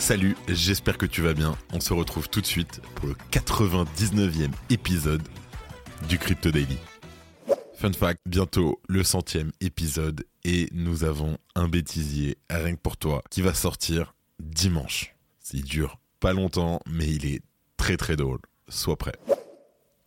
Salut, j'espère que tu vas bien. On se retrouve tout de suite pour le 99e épisode du Crypto Daily. Fun fact, bientôt le centième épisode et nous avons un bêtisier rien que pour toi qui va sortir dimanche. Il dure pas longtemps mais il est très très drôle. Sois prêt.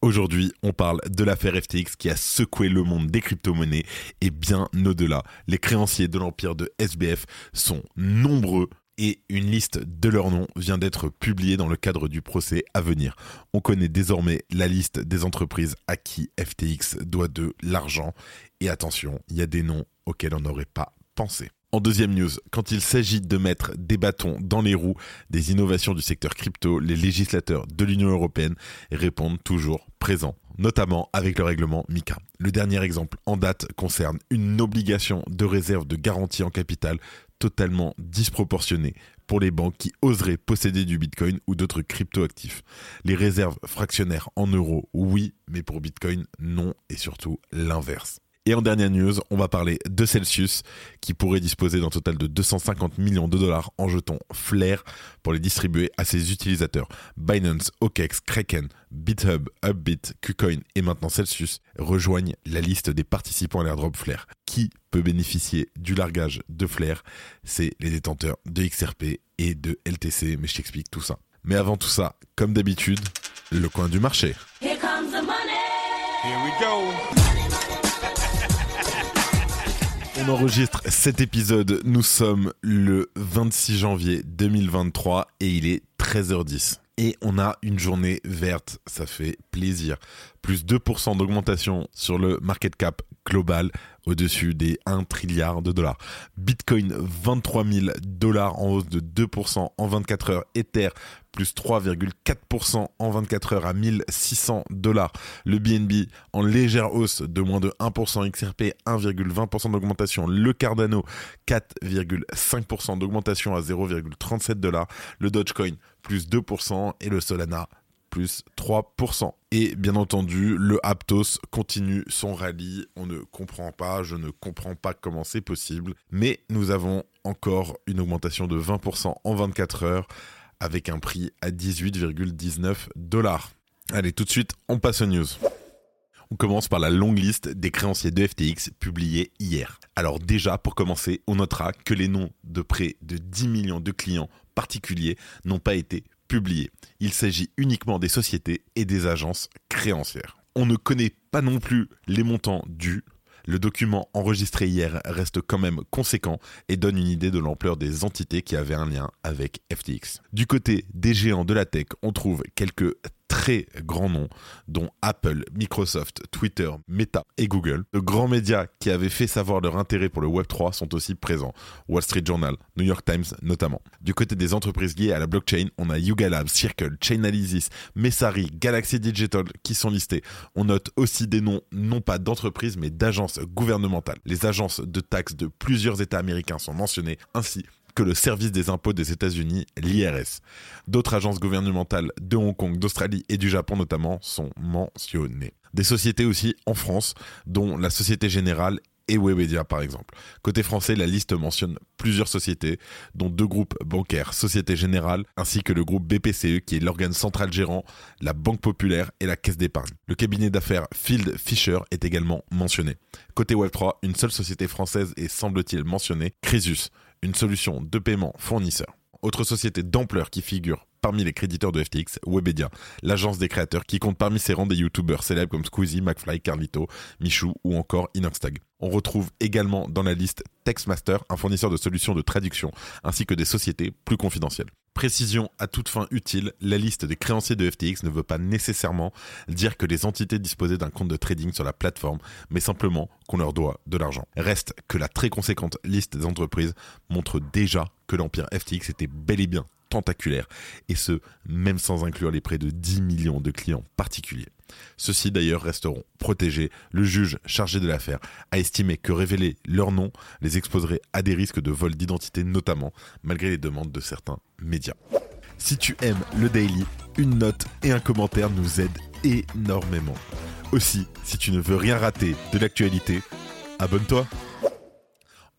Aujourd'hui, on parle de l'affaire FTX qui a secoué le monde des crypto-monnaies et bien au-delà. Les créanciers de l'empire de SBF sont nombreux et une liste de leurs noms vient d'être publiée dans le cadre du procès à venir. On connaît désormais la liste des entreprises à qui FTX doit de l'argent et attention, il y a des noms auxquels on n'aurait pas pensé. En deuxième news, quand il s'agit de mettre des bâtons dans les roues des innovations du secteur crypto, les législateurs de l'Union européenne répondent toujours présents, notamment avec le règlement MICA. Le dernier exemple en date concerne une obligation de réserve de garantie en capital totalement disproportionnée pour les banques qui oseraient posséder du Bitcoin ou d'autres cryptoactifs. Les réserves fractionnaires en euros, oui, mais pour Bitcoin, non, et surtout l'inverse. Et en dernière news, on va parler de Celsius, qui pourrait disposer d'un total de 250 millions de dollars en jetons Flair pour les distribuer à ses utilisateurs. Binance, OKEx, Kraken, BitHub, Upbit, KuCoin et maintenant Celsius rejoignent la liste des participants à l'airdrop Flair. Qui peut bénéficier du largage de Flair? C'est les détenteurs de XRP et de LTC, mais je t'explique tout ça. Mais avant tout ça, comme d'habitude, le coin du marché. Here comes the money. Here we go. On enregistre cet épisode, nous sommes le 26 janvier 2023 et il est 13h10. Et on a une journée verte, ça fait plaisir. Plus 2% d'augmentation sur le market cap global au-dessus des 1 trilliard de dollars. Bitcoin 23 000 dollars en hausse de 2% en 24 heures. Ether plus 3,4% en 24 heures à 1600 dollars. Le BNB en légère hausse de moins de 1%, XRP 1,20% d'augmentation. Le Cardano 4,5% d'augmentation à 0,37 dollars. Le Dogecoin plus 2% et le Solana plus 3%. Et bien entendu, le Aptos continue son rallye. On ne comprend pas, je ne comprends pas comment c'est possible. Mais nous avons encore une augmentation de 20% en 24 heures avec un prix à 18,19 dollars. Allez, tout de suite, on passe aux news. On commence par la longue liste des créanciers de FTX publiée hier. Alors déjà, pour commencer, on notera que les noms de près de 10 millions de clients particuliers n'ont pas été Il s'agit uniquement des sociétés et des agences créancières. On ne connaît pas non plus les montants dus. Le document enregistré hier reste quand même conséquent et donne une idée de l'ampleur des entités qui avaient un lien avec FTX. Du côté des géants de la tech, on trouve quelques très grands noms, dont Apple, Microsoft, Twitter, Meta et Google. De grands médias qui avaient fait savoir leur intérêt pour le Web3 sont aussi présents. Wall Street Journal, New York Times notamment. Du côté des entreprises liées à la blockchain, on a Yuga Labs, Circle, Chainalysis, Messari, Galaxy Digital qui sont listés. On note aussi des noms non pas d'entreprises mais d'agences gouvernementales. Les agences de taxes de plusieurs États américains sont mentionnées, ainsi que le service des impôts des États-Unis, l'IRS. D'autres agences gouvernementales de Hong Kong, d'Australie et du Japon notamment sont mentionnées. Des sociétés aussi en France, dont la Société Générale et Webedia par exemple. Côté français, la liste mentionne plusieurs sociétés, dont deux groupes bancaires, Société Générale, ainsi que le groupe BPCE qui est l'organe central gérant, la Banque Populaire et la Caisse d'épargne. Le cabinet d'affaires Field Fisher est également mentionné. Côté Web3, une seule société française est semble-t-il mentionnée, Crisus, une solution de paiement fournisseur. Autre société d'ampleur qui figure parmi les créditeurs de FTX, Webedia, l'agence des créateurs qui compte parmi ses rangs des youtubeurs célèbres comme Squeezie, McFly, Carlito, Michou ou encore Inoxtag. On retrouve également dans la liste Textmaster, un fournisseur de solutions de traduction, ainsi que des sociétés plus confidentielles. Précision à toute fin utile, la liste des créanciers de FTX ne veut pas nécessairement dire que les entités disposaient d'un compte de trading sur la plateforme, mais simplement qu'on leur doit de l'argent. Reste que la très conséquente liste des entreprises montre déjà que l'empire FTX était bel et bien tentaculaire, et ce, même sans inclure les près de 10 millions de clients particuliers. Ceux-ci d'ailleurs resteront protégés. Le juge chargé de l'affaire a estimé que révéler leur nom les exposerait à des risques de vol d'identité notamment, malgré les demandes de certains médias. Si tu aimes le daily, une note et un commentaire nous aident énormément. Aussi, si tu ne veux rien rater de l'actualité, abonne-toi.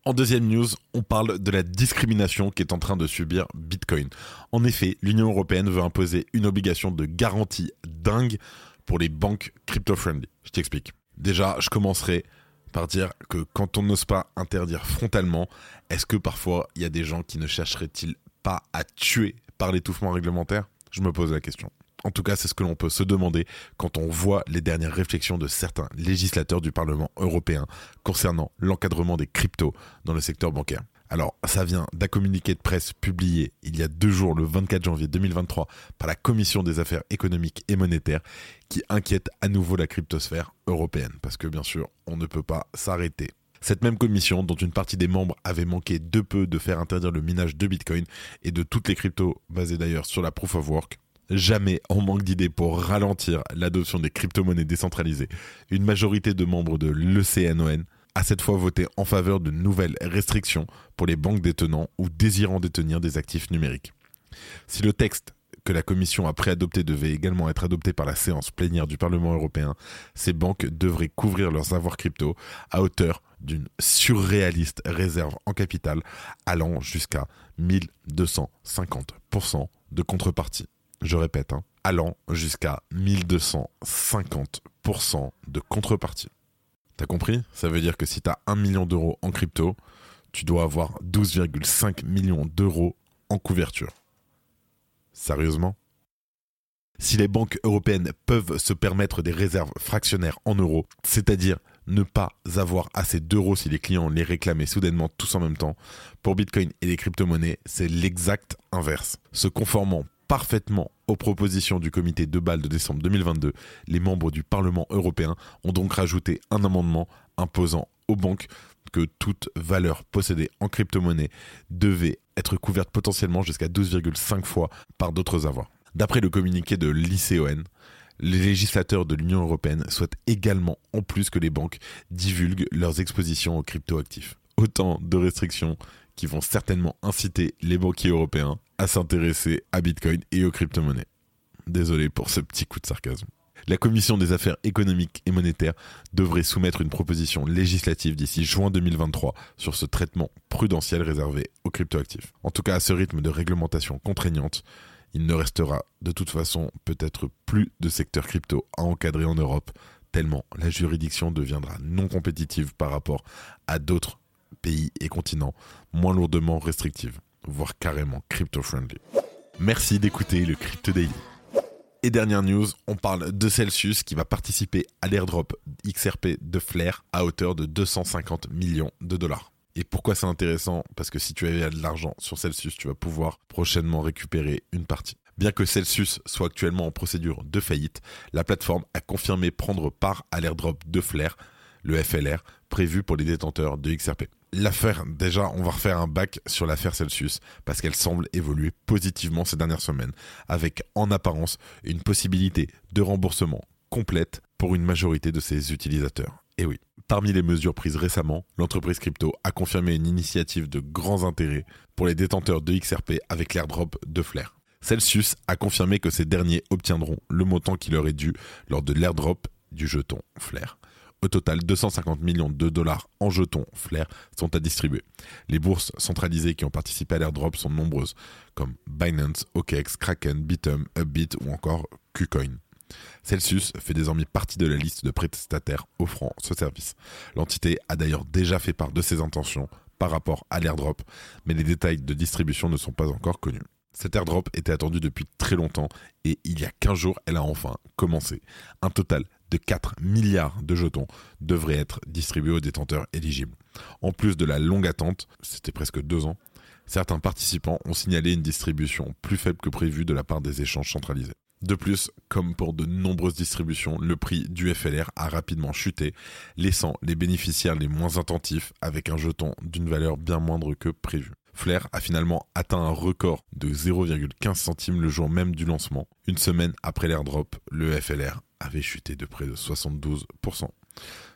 En deuxième news, on parle de la discrimination qu'est en train de subir Bitcoin. En effet, l'Union européenne veut imposer une obligation de garantie dingue pour les banques crypto-friendly. Je t'explique. Déjà, je commencerai par dire que quand on n'ose pas interdire frontalement, est-ce que parfois il y a des gens qui ne chercheraient-ils pas à tuer par l'étouffement réglementaire? Je me pose la question. En tout cas, c'est ce que l'on peut se demander quand on voit les dernières réflexions de certains législateurs du Parlement européen concernant l'encadrement des cryptos dans le secteur bancaire. Alors, ça vient d'un communiqué de presse publié il y a deux jours, le 24 janvier 2023, par la Commission des affaires économiques et monétaires, qui inquiète à nouveau la cryptosphère européenne, parce que bien sûr, on ne peut pas s'arrêter. Cette même commission, dont une partie des membres avait manqué de peu de faire interdire le minage de Bitcoin et de toutes les cryptos basées d'ailleurs sur la proof of work, jamais en manque d'idées pour ralentir l'adoption des crypto-monnaies décentralisées. Une majorité de membres de l'ECNON a cette fois voté en faveur de nouvelles restrictions pour les banques détenant ou désirant détenir des actifs numériques. Si le texte que la Commission a préadopté devait également être adopté par la séance plénière du Parlement européen, ces banques devraient couvrir leurs avoirs crypto à hauteur d'une surréaliste réserve en capital allant jusqu'à 1250% de contrepartie. Je répète, hein, allant jusqu'à 1250% de contrepartie. T'as compris? Ça veut dire que si t'as 1 million d'euros en crypto, tu dois avoir 12,5 millions d'euros en couverture. Sérieusement? Si les banques européennes peuvent se permettre des réserves fractionnaires en euros, c'est-à-dire ne pas avoir assez d'euros si les clients les réclamaient soudainement tous en même temps, pour Bitcoin et les crypto-monnaies, c'est l'exact inverse. Se conformant parfaitement aux propositions du comité de Bâle de décembre 2022, les membres du Parlement européen ont donc rajouté un amendement imposant aux banques que toute valeur possédée en crypto-monnaie devait être couverte potentiellement jusqu'à 12,5 fois par d'autres avoirs. D'après le communiqué de l'ICON, les législateurs de l'Union européenne souhaitent également, en plus que les banques, divulguent leurs expositions aux crypto-actifs. Autant de restrictions qui vont certainement inciter les banquiers européens à s'intéresser à Bitcoin et aux crypto-monnaies. Désolé pour ce petit coup de sarcasme. La Commission des affaires économiques et monétaires devrait soumettre une proposition législative d'ici juin 2023 sur ce traitement prudentiel réservé aux cryptoactifs. En tout cas, à ce rythme de réglementation contraignante, il ne restera de toute façon peut-être plus de secteur crypto à encadrer en Europe, tellement la juridiction deviendra non compétitive par rapport à d'autres et continents moins lourdement restrictives, voire carrément crypto-friendly. Merci d'écouter le Crypto Daily. Et dernière news, on parle de Celsius qui va participer à l'airdrop XRP de Flair à hauteur de 250 millions de dollars. Et pourquoi c'est intéressant? Parce que si tu avais de l'argent sur Celsius, tu vas pouvoir prochainement récupérer une partie. Bien que Celsius soit actuellement en procédure de faillite, la plateforme a confirmé prendre part à l'airdrop de Flair, le FLR, prévu pour les détenteurs de XRP l'affaire, déjà, on va refaire un bac sur l'affaire Celsius, parce qu'elle semble évoluer positivement ces dernières semaines, avec en apparence une possibilité de remboursement complète pour une majorité de ses utilisateurs. Et oui, parmi les mesures prises récemment, l'entreprise crypto a confirmé une initiative de grands intérêts pour les détenteurs de XRP avec l'airdrop de Flair. Celsius a confirmé que ces derniers obtiendront le montant qui leur est dû lors de l'airdrop du jeton Flair. Au total, 250 millions de dollars en jetons Flair sont à distribuer. Les bourses centralisées qui ont participé à l'airdrop sont nombreuses, comme Binance, OKEx, Kraken, Bitum, Upbit ou encore KuCoin. Celsius fait désormais partie de la liste de prestataires offrant ce service. L'entité a d'ailleurs déjà fait part de ses intentions par rapport à l'airdrop, mais les détails de distribution ne sont pas encore connus. Cet airdrop était attendu depuis très longtemps et il y a 15 jours, elle a enfin commencé. Un total de 4 milliards de jetons devraient être distribués aux détenteurs éligibles. En plus de la longue attente, c'était presque deux ans, certains participants ont signalé une distribution plus faible que prévu de la part des échanges centralisés. De plus, comme pour de nombreuses distributions, le prix du FLR a rapidement chuté, laissant les bénéficiaires les moins attentifs avec un jeton d'une valeur bien moindre que prévu. Flair a finalement atteint un record de 0,15 centimes le jour même du lancement. Une semaine après l'airdrop, le FLR avait chuté de près de 72%.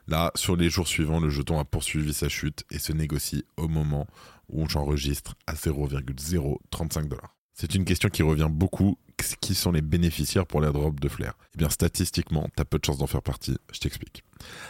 Là, sur les jours suivants, le jeton a poursuivi sa chute et se négocie au moment où j'enregistre à 0,035 dollars. C'est une question qui revient beaucoup. Qui sont les bénéficiaires pour l'airdrop de Flair Eh bien, statistiquement, t'as peu de chances d'en faire partie. Je t'explique.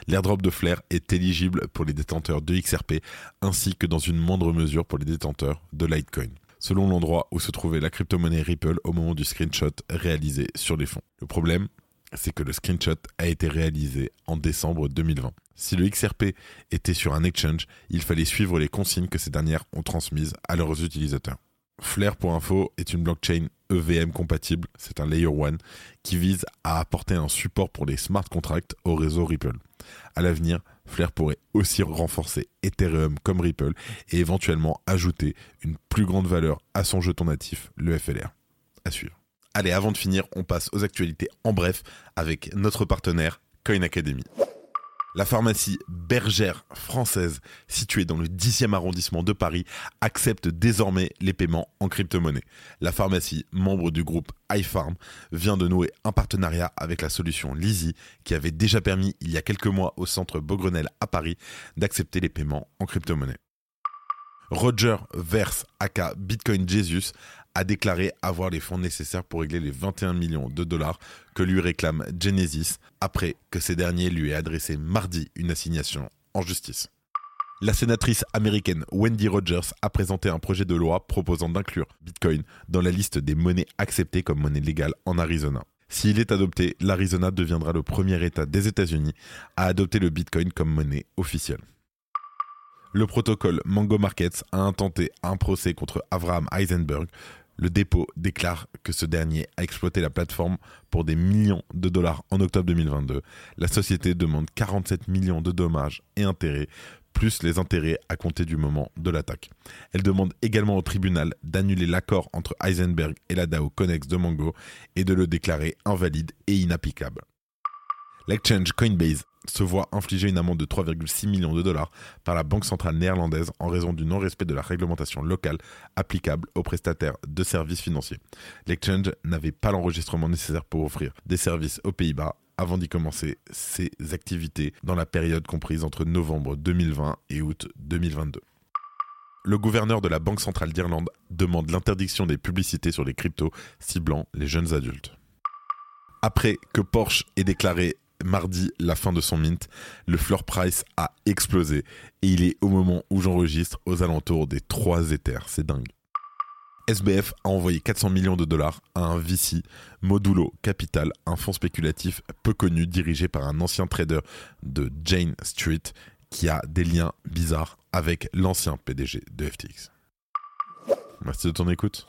L'airdrop de Flair est éligible pour les détenteurs de XRP ainsi que dans une moindre mesure pour les détenteurs de Litecoin selon l'endroit où se trouvait la crypto-monnaie Ripple au moment du screenshot réalisé sur les fonds. Le problème, c'est que le screenshot a été réalisé en décembre 2020. Si le XRP était sur un exchange, il fallait suivre les consignes que ces dernières ont transmises à leurs utilisateurs. Flair pour info est une blockchain EVM compatible, c'est un layer 1 qui vise à apporter un support pour les smart contracts au réseau Ripple. À l'avenir, Flair pourrait aussi renforcer Ethereum comme Ripple et éventuellement ajouter une plus grande valeur à son jeton natif, le FLR. À suivre. Allez, avant de finir, on passe aux actualités en bref avec notre partenaire Coin Academy. La pharmacie Bergère française, située dans le 10e arrondissement de Paris, accepte désormais les paiements en crypto-monnaie. La pharmacie, membre du groupe iPharm, vient de nouer un partenariat avec la solution Lizzy, qui avait déjà permis il y a quelques mois au centre Beaugrenelle à Paris d'accepter les paiements en crypto-monnaie. Roger Verse, aka Bitcoin Jesus, a déclaré avoir les fonds nécessaires pour régler les 21 millions de dollars que lui réclame Genesis après que ces derniers lui aient adressé mardi une assignation en justice. La sénatrice américaine Wendy Rogers a présenté un projet de loi proposant d'inclure Bitcoin dans la liste des monnaies acceptées comme monnaie légale en Arizona. S'il est adopté, l'Arizona deviendra le premier État des États-Unis à adopter le Bitcoin comme monnaie officielle. Le protocole Mango Markets a intenté un procès contre Avraham Eisenberg, le dépôt déclare que ce dernier a exploité la plateforme pour des millions de dollars en octobre 2022. La société demande 47 millions de dommages et intérêts, plus les intérêts à compter du moment de l'attaque. Elle demande également au tribunal d'annuler l'accord entre Heisenberg et la DAO Connex de Mango et de le déclarer invalide et inapplicable. L'exchange Coinbase se voit infliger une amende de 3,6 millions de dollars par la Banque centrale néerlandaise en raison du non-respect de la réglementation locale applicable aux prestataires de services financiers. L'exchange n'avait pas l'enregistrement nécessaire pour offrir des services aux Pays-Bas avant d'y commencer ses activités dans la période comprise entre novembre 2020 et août 2022. Le gouverneur de la Banque centrale d'Irlande demande l'interdiction des publicités sur les cryptos ciblant les jeunes adultes. Après que Porsche ait déclaré mardi la fin de son mint, le floor price a explosé et il est au moment où j'enregistre aux alentours des 3 Ethers. C'est dingue. SBF a envoyé 400 millions de dollars à un VC, Modulo Capital, un fonds spéculatif peu connu dirigé par un ancien trader de Jane Street qui a des liens bizarres avec l'ancien PDG de FTX. Merci de ton écoute.